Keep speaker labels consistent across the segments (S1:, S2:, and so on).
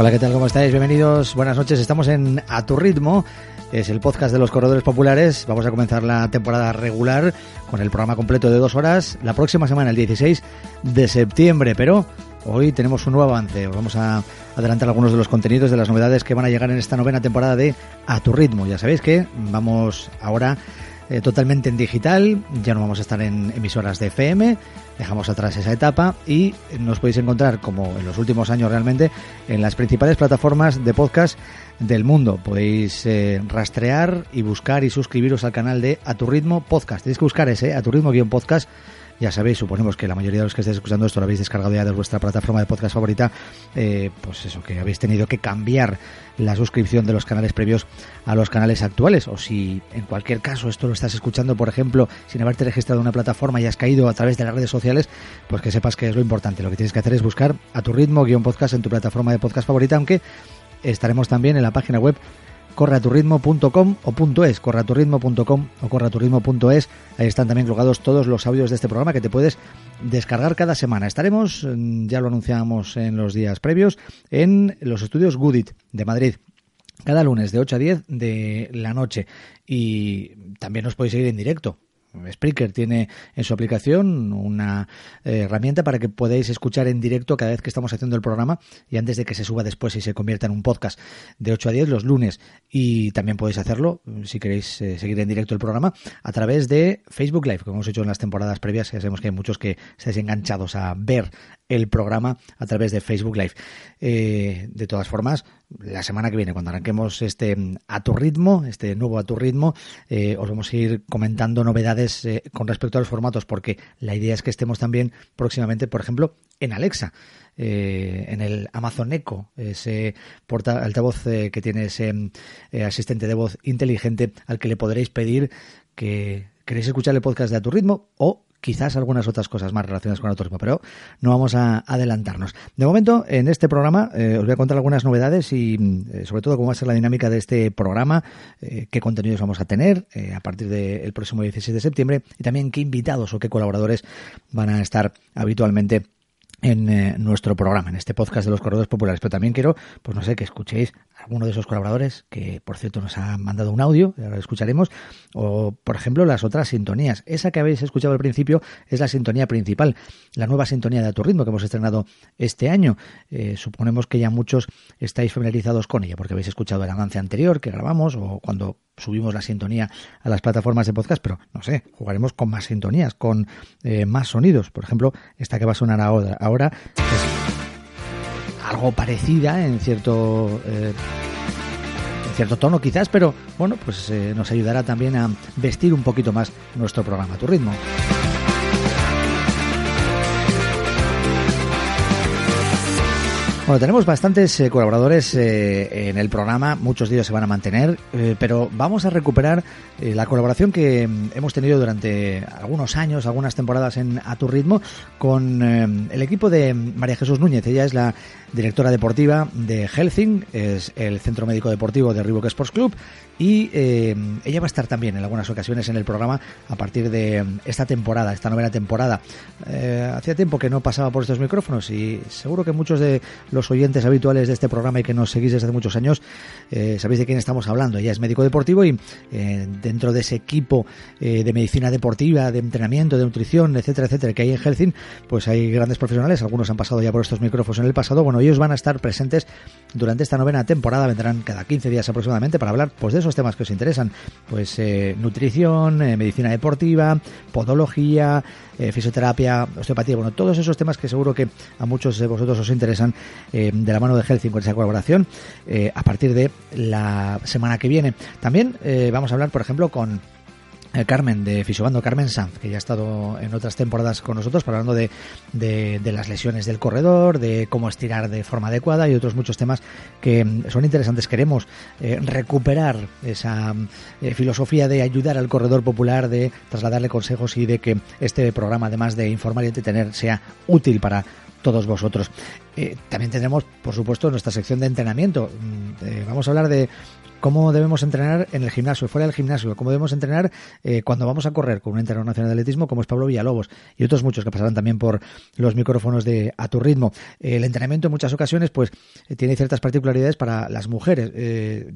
S1: Hola, ¿qué tal? ¿Cómo estáis? Bienvenidos, buenas noches. Estamos en A Tu Ritmo, es el podcast de los corredores populares. Vamos a comenzar la temporada regular con el programa completo de dos horas la próxima semana, el 16 de septiembre. Pero hoy tenemos un nuevo avance. vamos a adelantar algunos de los contenidos de las novedades que van a llegar en esta novena temporada de A Tu Ritmo. Ya sabéis que vamos ahora eh, totalmente en digital, ya no vamos a estar en emisoras de FM, dejamos atrás esa etapa y nos podéis encontrar, como en los últimos años realmente, en las principales plataformas de podcast del mundo. Podéis eh, rastrear y buscar y suscribiros al canal de A Tu Ritmo Podcast. Tenéis que buscar ese, A Tu Ritmo podcast ya sabéis, suponemos que la mayoría de los que estáis escuchando esto lo habéis descargado ya de vuestra plataforma de podcast favorita, eh, pues eso, que habéis tenido que cambiar la suscripción de los canales previos a los canales actuales, o si en cualquier caso esto lo estás escuchando, por ejemplo, sin haberte registrado en una plataforma y has caído a través de las redes sociales, pues que sepas que es lo importante. Lo que tienes que hacer es buscar a tu ritmo guion podcast en tu plataforma de podcast favorita, aunque estaremos también en la página web correaturritmo.com o .es, correaturritmo.com o correaturritmo.es. Ahí están también colgados todos los audios de este programa que te puedes descargar cada semana. Estaremos, mm, ya lo anunciamos en los días previos, en los estudios Goodit de Madrid cada lunes de 8 a 10 de la noche y también os podéis seguir en directo Spreaker tiene en su aplicación una eh, herramienta para que podáis escuchar en directo cada vez que estamos haciendo el programa y antes de que se suba después y se convierta en un podcast de 8 a 10 los lunes. Y también podéis hacerlo, si queréis eh, seguir en directo el programa, a través de Facebook Live, como hemos hecho en las temporadas previas. Ya sabemos que hay muchos que estáis enganchados a ver el programa a través de Facebook Live. Eh, de todas formas, la semana que viene, cuando arranquemos este a tu ritmo, este nuevo a tu ritmo, eh, os vamos a ir comentando novedades eh, con respecto a los formatos, porque la idea es que estemos también próximamente, por ejemplo, en Alexa. en el Amazon Echo, ese porta altavoz que tiene ese asistente de voz inteligente al que le podréis pedir que queréis escuchar el podcast de A Tu Ritmo o quizás algunas otras cosas más relacionadas con el turismo, pero no vamos a adelantarnos. De momento, en este programa eh, os voy a contar algunas novedades y eh, sobre todo cómo va a ser la dinámica de este programa, eh, qué contenidos vamos a tener a partir del próximo 16 de septiembre y también qué invitados o qué colaboradores van a estar habitualmente en nuestro programa, en este podcast de los corredores populares. Pero también quiero, pues no sé, que escuchéis alguno de esos colaboradores que, por cierto, nos han mandado un audio, ahora lo escucharemos, o, por ejemplo, las otras sintonías. Esa que habéis escuchado al principio es la sintonía principal, la nueva sintonía de A Tu Ritmo que hemos estrenado este año. Eh, suponemos que ya muchos estáis familiarizados con ella, porque habéis escuchado el avance anterior que grabamos, o cuando subimos la sintonía a las plataformas de podcast, pero no sé, jugaremos con más sintonías, con eh, más sonidos. Por ejemplo, esta que va a sonar ahora, ahora es algo parecida en cierto... Eh, en cierto tono quizás, pero bueno, pues eh, nos ayudará también a vestir un poquito más nuestro programa, tu ritmo. Bueno, tenemos bastantes eh, colaboradores eh, en el programa, muchos de ellos se van a mantener, eh, pero vamos a recuperar la colaboración que mm, hemos tenido durante algunos años, algunas temporadas en A Tu Ritmo, con el equipo de María Jesús Núñez. Ella es la directora deportiva de Helsing, es el centro médico deportivo de Reebok Sports Club y eh, ella va a estar también en algunas ocasiones en el programa a partir de esta temporada, esta novena temporada. Eh, hacía tiempo que no pasaba por estos micrófonos y seguro que muchos de los oyentes habituales de este programa y que nos seguís desde hace muchos años eh, sabéis de quién estamos hablando. Ella es médico deportivo y dentro de ese equipo de medicina deportiva, de entrenamiento, de nutrición, etcétera, etcétera, que hay en Helsing, pues hay grandes profesionales, algunos han pasado ya por estos micrófonos en el pasado. Bueno, ellos van a estar presentes durante esta novena temporada, vendrán cada 15 días aproximadamente para hablar pues de esos temas que os interesan, pues eh, nutrición, eh, medicina deportiva, podología, eh, fisioterapia, osteopatía, bueno, todos esos temas que seguro que a muchos de vosotros os interesan de la mano de Health con esa colaboración a partir de la semana que viene. También vamos a hablar, por ejemplo, con eh, Carmen de Fisobando, Carmen Sanz, que ya ha estado en otras temporadas con nosotros, hablando de, de, las lesiones del corredor, de cómo estirar de forma adecuada y otros muchos temas que mm, son interesantes. Queremos eh, recuperar esa eh, filosofía de ayudar al corredor popular, de trasladarle consejos y de que este programa, además de informar y entretener, sea útil para todos vosotros. también tendremos, por supuesto, nuestra sección de entrenamiento. Mm, vamos a hablar de cómo debemos entrenar en el gimnasio, fuera del gimnasio, cómo debemos entrenar eh, cuando vamos a correr con un entrenador nacional de atletismo como es Pablo Villalobos y otros muchos que pasarán también por los micrófonos de A Tu Ritmo. el entrenamiento en muchas ocasiones pues tiene ciertas particularidades para las mujeres.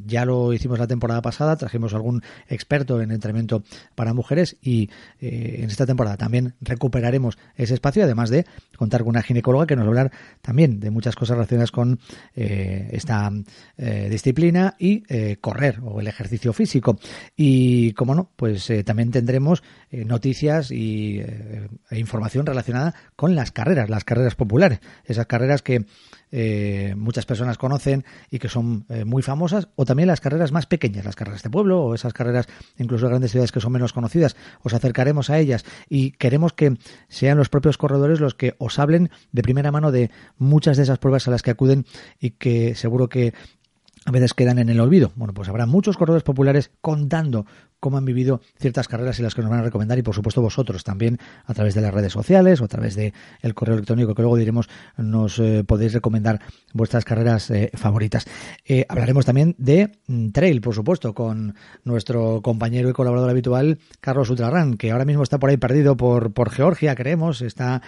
S1: ya lo hicimos la temporada pasada, trajimos algún experto en entrenamiento para mujeres y en esta temporada también recuperaremos ese espacio, además de contar con una ginecóloga que nos va a hablar también de muchas cosas relacionadas con esta disciplina y eh, correr o el ejercicio físico. Y como no, pues eh, también tendremos eh, noticias y e información relacionada con las carreras, las carreras populares, esas carreras que muchas personas conocen y que son muy famosas, o también las carreras más pequeñas, las carreras de pueblo o esas carreras incluso de grandes ciudades que son menos conocidas. Os acercaremos a ellas y queremos que sean los propios corredores los que os hablen de primera mano de muchas de esas pruebas a las que acuden y que seguro que a veces quedan en el olvido. Bueno, pues habrá muchos corredores populares contando cómo han vivido ciertas carreras y las que nos van a recomendar y por supuesto vosotros también a través de las redes sociales o a través de el correo electrónico que luego diremos nos eh, podéis recomendar vuestras carreras eh, favoritas. Eh, hablaremos también de mm, trail, por supuesto, con nuestro compañero y colaborador habitual Carlos Ultrarán, que ahora mismo está por ahí perdido por, por Georgia, creemos, está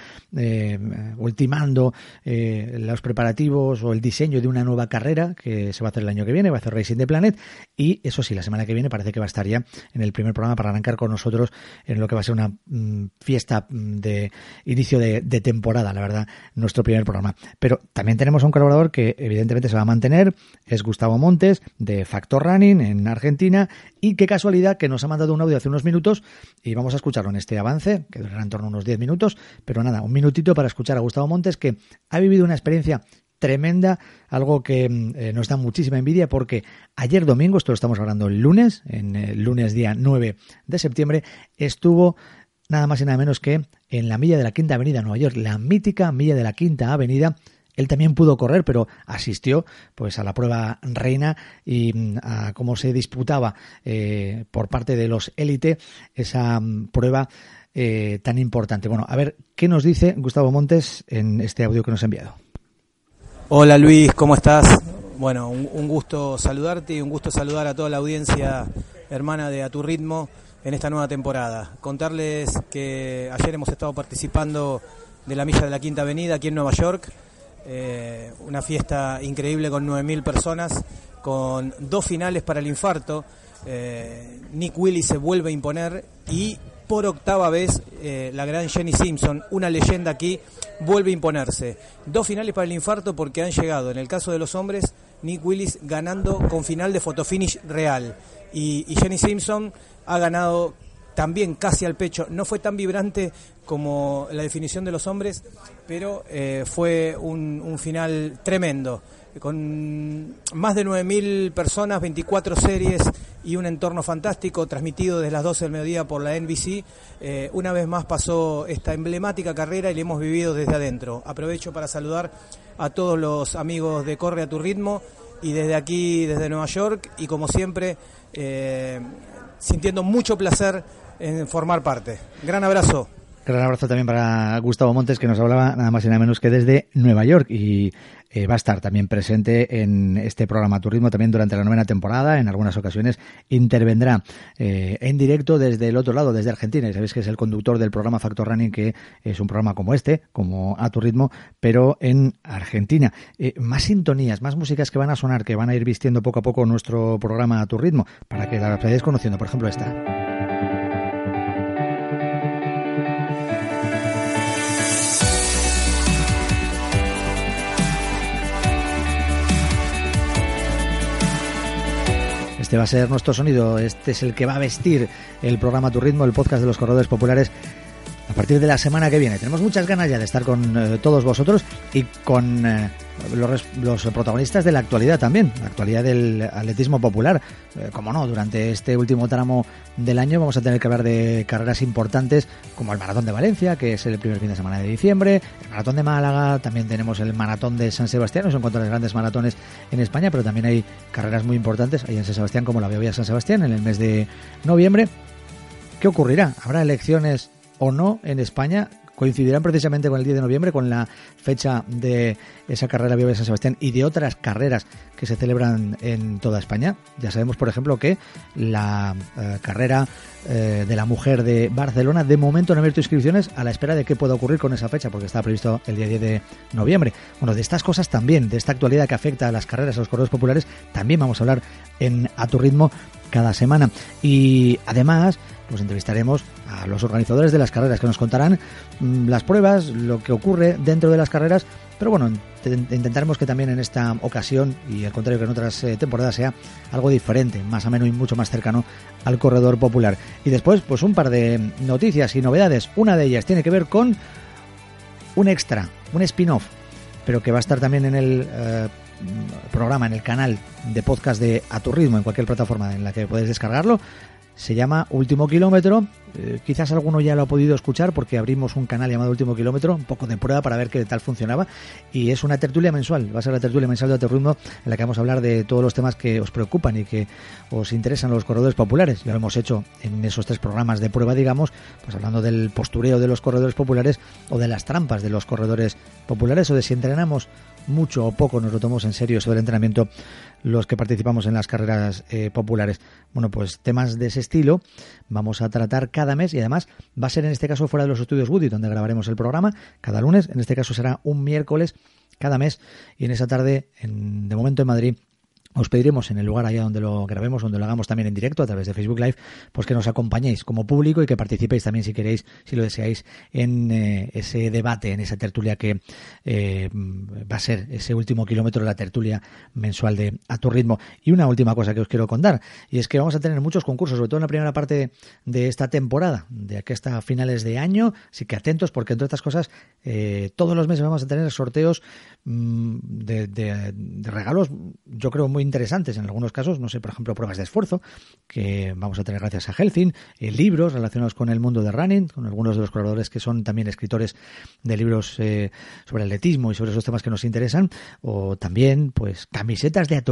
S1: ultimando los preparativos o el diseño de una nueva carrera que se va a hacer el año que viene, va a hacer Racing the Planet y eso sí, la semana que viene parece que va a estar ya en el primer programa para arrancar con nosotros en lo que va a ser una mm, fiesta mm, de inicio de, temporada, la verdad, nuestro primer programa. Pero también tenemos a un colaborador que evidentemente se va a mantener, es Gustavo Montes de Factor Running en Argentina. Y qué casualidad que nos ha mandado un audio hace unos minutos y vamos a escucharlo en este avance, que durará en torno a unos 10 minutos, pero nada, un minutito para escuchar a Gustavo Montes que ha vivido una experiencia tremenda, algo que mm, eh, nos da muchísima envidia porque ayer domingo, esto lo estamos hablando el lunes, en el lunes día 9 de septiembre, estuvo nada más y nada menos que en la milla de la Quinta Avenida Nueva York, la mítica milla de la Quinta Avenida. Él también pudo correr, pero asistió pues a la prueba reina y mm, a cómo se disputaba eh, por parte de los élite esa mm, prueba eh, tan importante. Bueno, a ver qué nos dice Gustavo Montes en este audio que nos ha enviado.
S2: Hola Luis, ¿cómo estás? Bueno, un, gusto saludarte y un gusto saludar a toda la audiencia hermana de A Tu Ritmo en esta nueva temporada. Contarles que ayer hemos estado participando de la Milla de la Quinta Avenida aquí en Nueva York, eh, una fiesta increíble con 9.000 personas, con dos finales para el infarto. Eh, Nick Willy se vuelve a imponer y por octava vez eh, la gran Jenny Simpson, una leyenda aquí, vuelve a imponerse. Dos finales para el infarto porque han llegado, en el caso de los hombres, Nick Willis ganando con final de fotofinish real. Y, Jenny Simpson ha ganado también casi al pecho. No fue tan vibrante como la definición de los hombres, pero eh, fue un final tremendo con más de 9.000 personas, 24 series y un entorno fantástico transmitido desde las 12 del mediodía por la NBC. Eh, una vez más pasó esta emblemática carrera y la hemos vivido desde adentro. Aprovecho para saludar a todos los amigos de Corre a tu ritmo y desde aquí, desde Nueva York y como siempre, eh, sintiendo mucho placer en formar parte. Gran abrazo.
S1: Gran abrazo también para Gustavo Montes, que nos hablaba nada más y nada menos que desde Nueva York. Y eh, va a estar también presente en este programa Turismo también durante la novena temporada. En algunas ocasiones intervendrá eh, en directo desde el otro lado, desde Argentina. Y sabéis que es el conductor del programa Factor Running, que es un programa como este, como A Tu Ritmo, pero en Argentina. Eh, más sintonías, más músicas que van a sonar, que van a ir vistiendo poco a poco nuestro programa A Tu Ritmo, para que la vayáis conociendo. Por ejemplo, esta. Este va a ser nuestro sonido, este es el que va a vestir el programa Tu Ritmo, el podcast de los corredores populares a partir de la semana que viene. Tenemos muchas ganas ya de estar con eh, todos vosotros y con eh, los, protagonistas de la actualidad también, la actualidad del atletismo popular. Eh, como no, durante este último tramo del año vamos a tener que hablar de carreras importantes como el Maratón de Valencia, que es el primer fin de semana de diciembre, el Maratón de Málaga, también tenemos el Maratón de San Sebastián, son cuanto a los grandes maratones en España, pero también hay carreras muy importantes ahí en San Sebastián, como la Biovía San Sebastián, en el mes de noviembre. ¿Qué ocurrirá? ¿Habrá elecciones o no en España coincidirán precisamente con el 10 de noviembre, con la fecha de esa carrera Viva de San Sebastián y de otras carreras que se celebran en toda España. Ya sabemos, por ejemplo, que la eh, carrera eh, de la mujer de Barcelona de momento no ha abierto inscripciones a la espera de qué pueda ocurrir con esa fecha, porque está previsto el día 10 de noviembre. Bueno, de estas cosas también, de esta actualidad que afecta a las carreras, a los corredores populares, también vamos a hablar en A Tu Ritmo cada semana. Y además, pues entrevistaremos a los organizadores de las carreras que nos contarán mm, las pruebas, lo que ocurre dentro de las carreras, pero bueno, intentaremos que también en esta ocasión, y al contrario que en otras eh, temporadas, sea algo diferente, más ameno y mucho más cercano al corredor popular. Y después, pues un par de noticias y novedades. Una de ellas tiene que ver con un extra, un spin-off, pero que va a estar también en el eh, programa, en el canal de podcast de A Tu Ritmo, en cualquier plataforma en la que puedes descargarlo se llama Último Kilómetro. Eh, quizás alguno ya lo ha podido escuchar porque abrimos un canal llamado Último Kilómetro, un poco de prueba para ver qué tal funcionaba. Y es una tertulia mensual, va a ser la tertulia mensual de Aterrundo en la que vamos a hablar de todos los temas que os preocupan y que os interesan los corredores populares. Ya lo hemos hecho en esos tres programas de prueba, digamos, pues hablando del postureo de los corredores populares o de las trampas de los corredores populares o de si entrenamos mucho o poco nos lo tomamos en serio sobre el entrenamiento los que participamos en las carreras eh, populares. Bueno, pues temas de ese estilo vamos a tratar cada mes y además va a ser en este caso fuera de los estudios Woody donde grabaremos el programa cada lunes. En este caso será un miércoles cada mes y en esa tarde, en, de momento en Madrid, os pediremos en el lugar allá donde lo grabemos, donde lo hagamos también en directo a través de Facebook Live, pues que nos acompañéis como público y que participéis también si queréis, si lo deseáis, en eh, ese debate, en esa tertulia que eh, va a ser ese último kilómetro de la tertulia mensual de A tu ritmo. Y una última cosa que os quiero contar, y es que vamos a tener muchos concursos, sobre todo en la primera parte de esta temporada, de aquí hasta finales de año, así que atentos porque entre otras cosas, eh, todos los meses vamos a tener sorteos mm, de, de regalos, yo creo muy interesantes. En algunos casos, no sé, por ejemplo, pruebas de esfuerzo, que vamos a tener gracias a Helsing, eh, libros relacionados con el mundo de running, con algunos de los colaboradores que son también escritores de libros eh, sobre atletismo y sobre esos temas que nos interesan, o también, pues, camisetas de a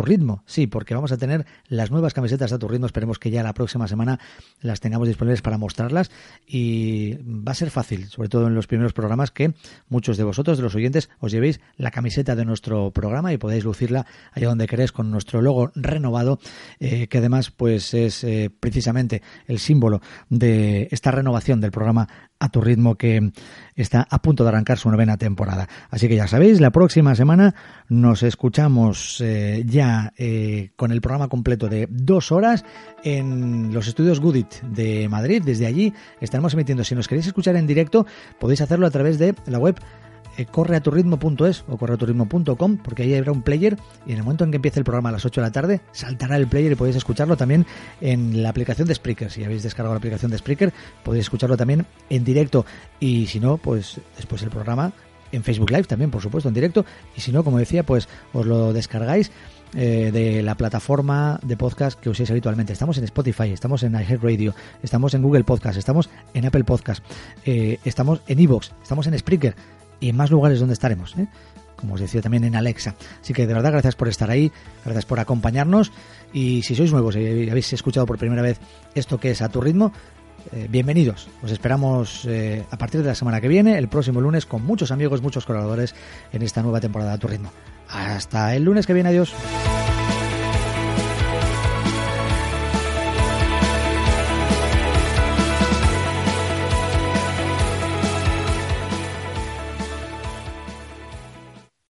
S1: sí, porque vamos a tener las nuevas camisetas de a esperemos que ya la próxima semana las tengamos disponibles para mostrarlas. Y va a ser fácil, sobre todo en los primeros programas, que muchos de vosotros, de los oyentes, os llevéis la camiseta de nuestro programa y podáis lucirla allá donde queréis con nuestro nuestro logo renovado, eh, que además pues es eh, precisamente el símbolo de esta renovación del programa A tu ritmo que está a punto de arrancar su novena temporada. Así que ya sabéis, la próxima semana nos escuchamos eh, ya con el programa completo de dos horas en los estudios Goodit de Madrid. Desde allí estaremos emitiendo. Si nos queréis escuchar en directo, podéis hacerlo a través de la web eh, corre a tu ritmo.es o corre a tu ritmo.com porque ahí habrá un player y en el momento en que empiece el programa a las 8 de la tarde saltará el player y podéis escucharlo también en la aplicación de Spreaker. Si habéis descargado la aplicación de Spreaker podéis escucharlo también en directo y si no, pues después el programa en Facebook Live también, por supuesto, en directo. Y si no, como decía, pues os lo descargáis eh, de la plataforma de podcast que uséis habitualmente. Estamos en Spotify, estamos en iHeartRadio, estamos en Google Podcast, estamos en Apple Podcast, eh, estamos en Evox, estamos en Spreaker y en más lugares donde estaremos, ¿eh? como os decía también en Alexa. Así que de verdad gracias por estar ahí, gracias por acompañarnos y si sois nuevos y habéis escuchado por primera vez esto que es a tu ritmo, eh, bienvenidos. Os esperamos eh, a partir de la semana que viene, el próximo lunes, con muchos amigos, muchos colaboradores en esta nueva temporada a tu ritmo. Hasta el lunes que viene, adiós.